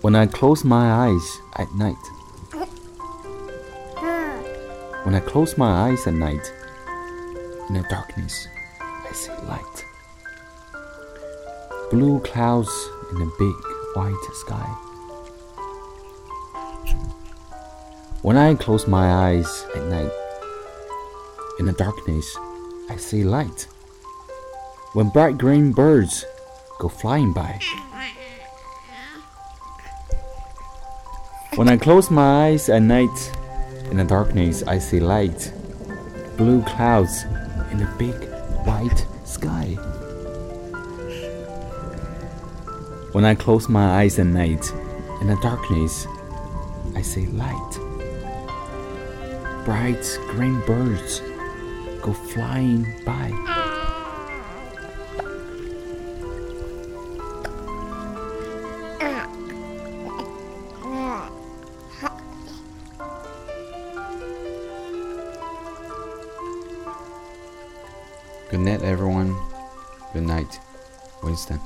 When I close my eyes at night. When I close my eyes at night, in the darkness, I see light. Blue clouds in a big white sky. When I close my eyes at night, in the darkness, I see light. When bright green birds go flying by. When I close my eyes at night, in the darkness, I see light. Blue clouds in a big white sky. When I close my eyes at night, in the darkness, I see light. Bright green birds go flying by. Good night, everyone. Good night, Winston.